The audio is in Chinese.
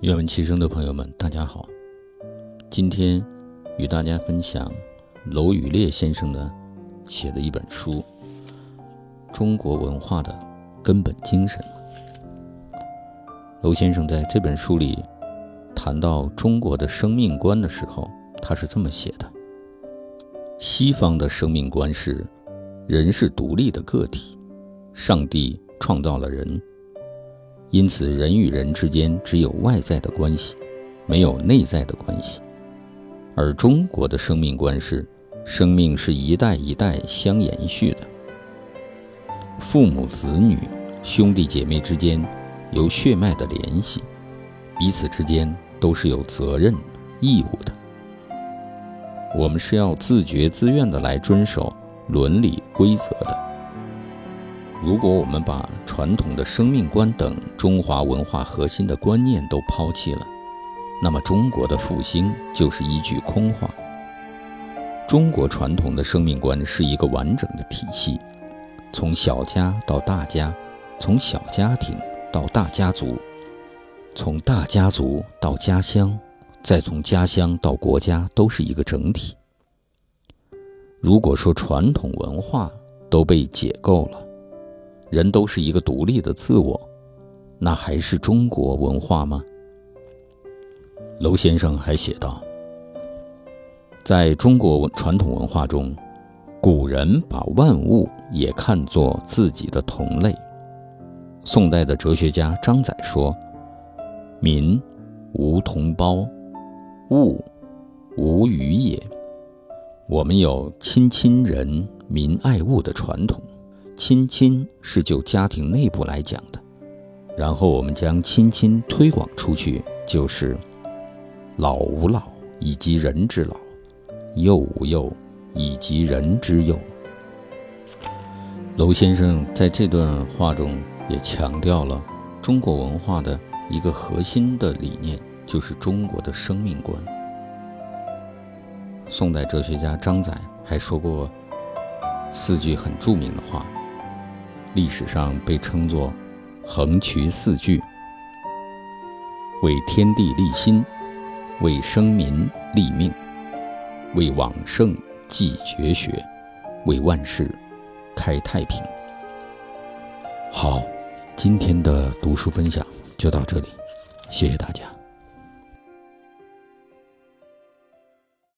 愿闻其声的朋友们，大家好。今天与大家分享娄宇烈先生的写的一本书《中国文化的根本精神》。娄先生在这本书里谈到中国的生命观的时候，他是这么写的：西方的生命观是人是独立的个体，上帝创造了人。因此，人与人之间只有外在的关系，没有内在的关系。而中国的生命观是，生命是一代一代相延续的。父母子女、兄弟姐妹之间有血脉的联系，彼此之间都是有责任、义务的。我们是要自觉自愿的来遵守伦理规则的。如果我们把传统的生命观等中华文化核心的观念都抛弃了，那么中国的复兴就是一句空话。中国传统的生命观是一个完整的体系，从小家到大家，从小家庭到大家族，从大家族到家乡，再从家乡到国家，都是一个整体。如果说传统文化都被解构了，人都是一个独立的自我，那还是中国文化吗？娄先生还写道，在中国传统文化中，古人把万物也看作自己的同类。宋代的哲学家张载说：“民无同胞，物无与也。”我们有亲亲人、民爱物的传统。亲亲是就家庭内部来讲的，然后我们将亲亲推广出去，就是老吾老以及人之老，幼吾幼以及人之幼。娄先生在这段话中也强调了中国文化的一个核心的理念，就是中国的生命观。宋代哲学家张载还说过四句很著名的话。历史上被称作“横渠四句”，为天地立心，为生民立命，为往圣继绝学，为万世开太平。好，今天的读书分享就到这里，谢谢大家。